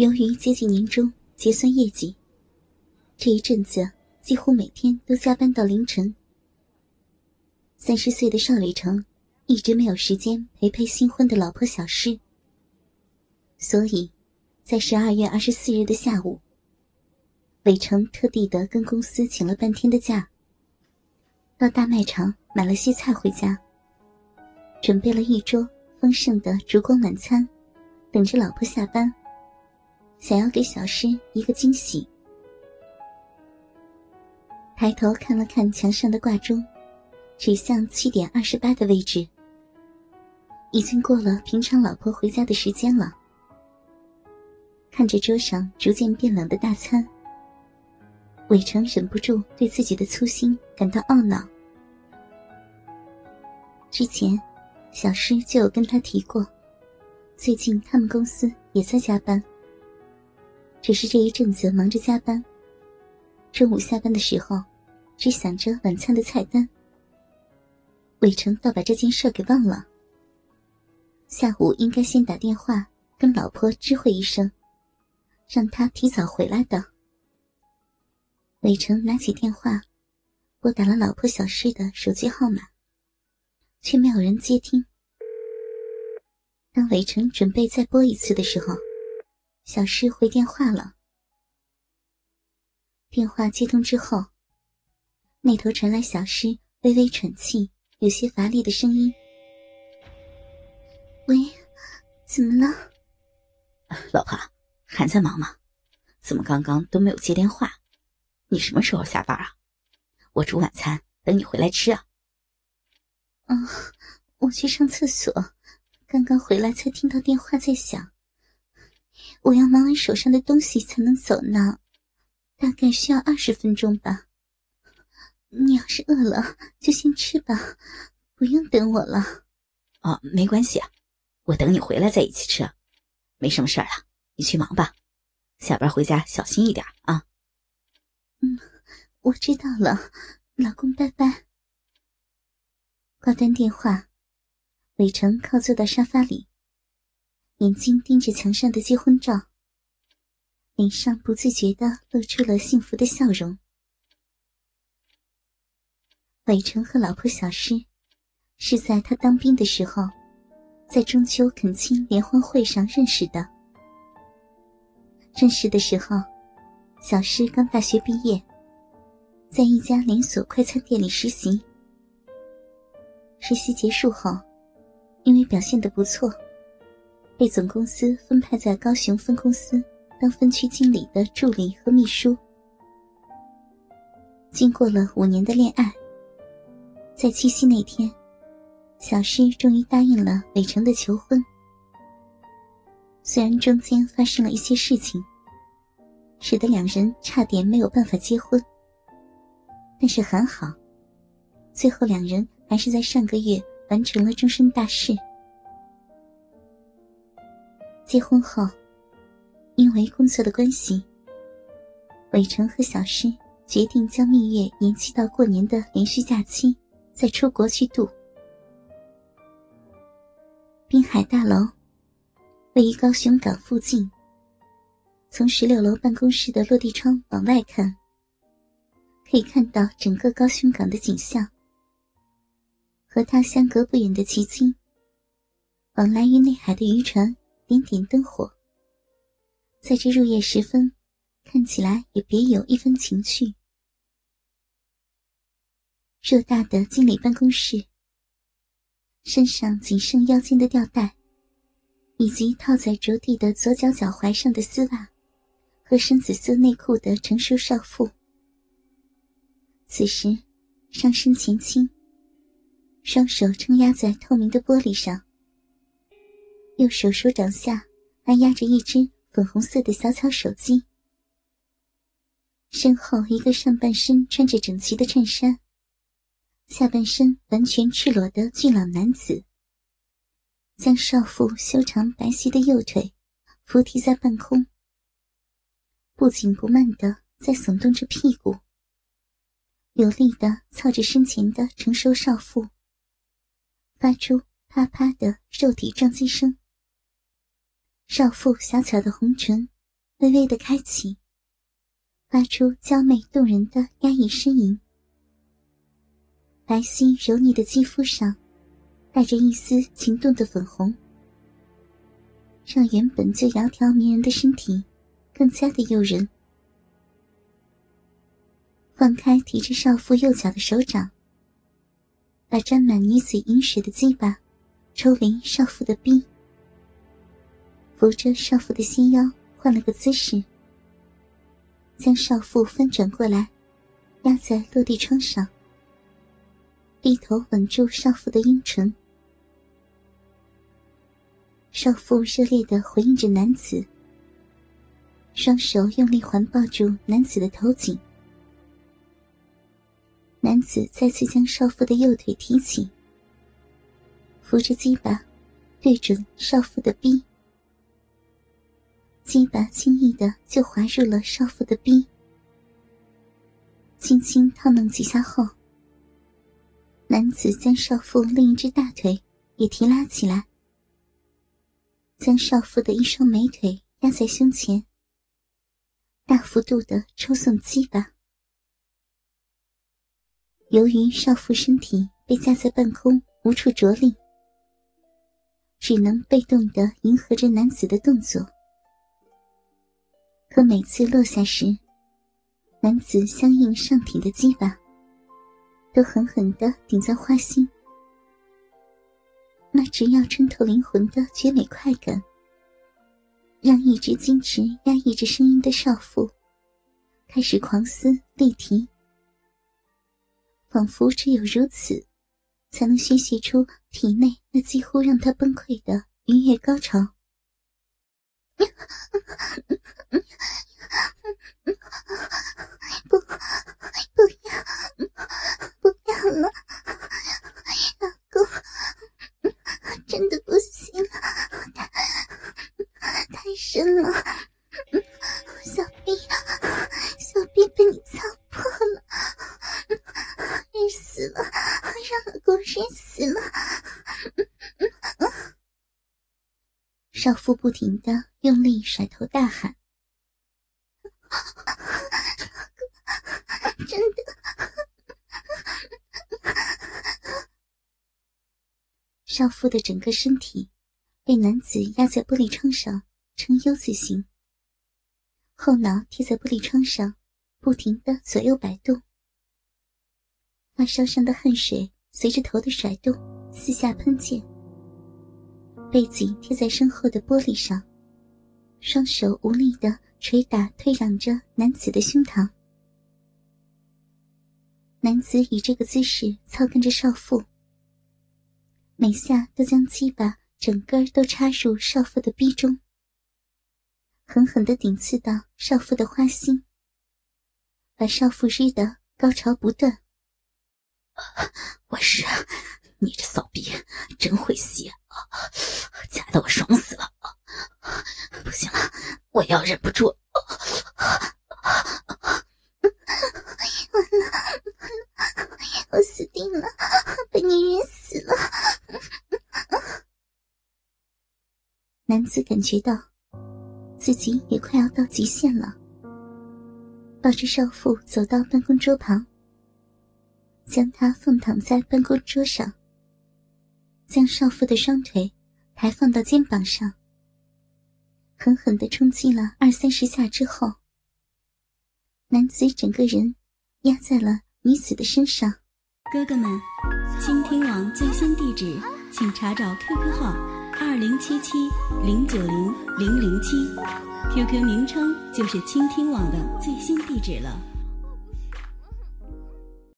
由于接近年终结算业绩，这一阵子几乎每天都加班到凌晨。三十岁的邵伟成一直没有时间陪陪新婚的老婆小诗，所以，在十二月二十四日的下午，伟成特地的跟公司请了半天的假，到大卖场买了些菜回家，准备了一桌丰盛的烛光晚餐，等着老婆下班。想要给小诗一个惊喜，抬头看了看墙上的挂钟，指向七点二十八的位置，已经过了平常老婆回家的时间了。看着桌上逐渐变冷的大餐，伟成忍不住对自己的粗心感到懊恼。之前，小诗就有跟他提过，最近他们公司也在加班。只是这一阵子忙着加班，中午下班的时候，只想着晚餐的菜单。伟成倒把这件事给忘了。下午应该先打电话跟老婆知会一声，让她提早回来的。伟成拿起电话，拨打了老婆小诗的手机号码，却没有人接听。当伟成准备再拨一次的时候，小诗回电话了。电话接通之后，那头传来小诗微微喘气、有些乏力的声音：“喂，怎么了？老婆，还在忙吗？怎么刚刚都没有接电话？你什么时候下班啊？我煮晚餐等你回来吃啊。”“啊，我去上厕所，刚刚回来才听到电话在响。”我要忙完手上的东西才能走呢，大概需要二十分钟吧。你要是饿了，就先吃吧，不用等我了。哦，没关系啊，我等你回来再一起吃。没什么事儿了，你去忙吧。下班回家小心一点啊。嗯，我知道了，老公，拜拜。挂断电话，伟成靠坐到沙发里。眼睛盯着墙上的结婚照，脸上不自觉的露出了幸福的笑容。伟成和老婆小诗是在他当兵的时候，在中秋恳亲联欢会上认识的。认识的时候，小诗刚大学毕业，在一家连锁快餐店里实习。实习结束后，因为表现的不错。被总公司分派在高雄分公司当分区经理的助理和秘书。经过了五年的恋爱，在七夕那天，小诗终于答应了伟成的求婚。虽然中间发生了一些事情，使得两人差点没有办法结婚，但是还好，最后两人还是在上个月完成了终身大事。结婚后，因为工作的关系，伟成和小诗决定将蜜月延期到过年的连续假期，再出国去度。滨海大楼位于高雄港附近，从十六楼办公室的落地窗往外看，可以看到整个高雄港的景象。和它相隔不远的旗津，往来于内海的渔船。点点灯火，在这入夜时分，看起来也别有一番情趣。偌大的经理办公室，身上仅剩腰间的吊带，以及套在着地的左脚脚踝上的丝袜，和深紫色内裤的成熟少妇，此时上身前倾，双手撑压在透明的玻璃上。右手手掌下按压着一只粉红色的小巧手机，身后一个上半身穿着整齐的衬衫，下半身完全赤裸的俊朗男子，将少妇修长白皙的右腿扶提在半空，不紧不慢的在耸动着屁股，有力的操着身前的成熟少妇，发出啪啪的肉体撞击声。少妇小巧的红唇微微的开启，发出娇媚动人的压抑呻吟。白皙柔腻的肌肤上，带着一丝情动的粉红，让原本就窈窕迷人的身体更加的诱人。放开提着少妇右脚的手掌，把沾满女子饮水的鸡巴抽离少妇的臂，扶着少妇的纤腰换了个姿势，将少妇翻转过来，压在落地窗上，低头吻住少妇的阴唇。少妇热烈的回应着男子，双手用力环抱住男子的头颈。男子再次将少妇的右腿提起，扶着鸡巴，对准少妇的臂，鸡巴轻易的就滑入了少妇的臂，轻轻套弄几下后，男子将少妇另一只大腿也提拉起来，将少妇的一双美腿压在胸前，大幅度的抽送鸡巴。由于少妇身体被架在半空，无处着力，只能被动的迎合着男子的动作。可每次落下时，男子相应上挺的鸡巴都狠狠的顶在花心，那只要穿透灵魂的绝美快感，让一直矜持压抑着声音的少妇开始狂嘶力啼。仿佛只有如此，才能宣泄出体内那几乎让他崩溃的愉悦高潮。不，不要，不要了，老公，真的不行，太太深了，小臂，小臂被你操破了。死了，让老公热死了！不停的用力甩头大喊：“真的！”少妇的整个身体被男子压在玻璃窗上，呈 U 字形，后脑贴在玻璃窗上，不停的左右摆动。发烧上的汗水随着头的甩动四下喷溅，背脊贴在身后的玻璃上，双手无力的捶打推攘着男子的胸膛。男子以这个姿势操干着少妇，每下都将鸡巴整根都插入少妇的逼中，狠狠的顶刺到少妇的花心，把少妇日的高潮不断。我是，你这骚逼真会吸，夹得我爽死了！不行了，我要忍不住！完了，我死定了，被你晕死了！男子感觉到自己也快要到极限了，抱着少妇走到办公桌旁。将她放躺在办公桌上，将少妇的双腿抬放到肩膀上，狠狠的冲击了二三十下之后，男子整个人压在了女子的身上。哥哥们，倾听网最新地址，请查找 QQ 号二零七七零九零零零七，QQ 名称就是倾听网的最新地址了。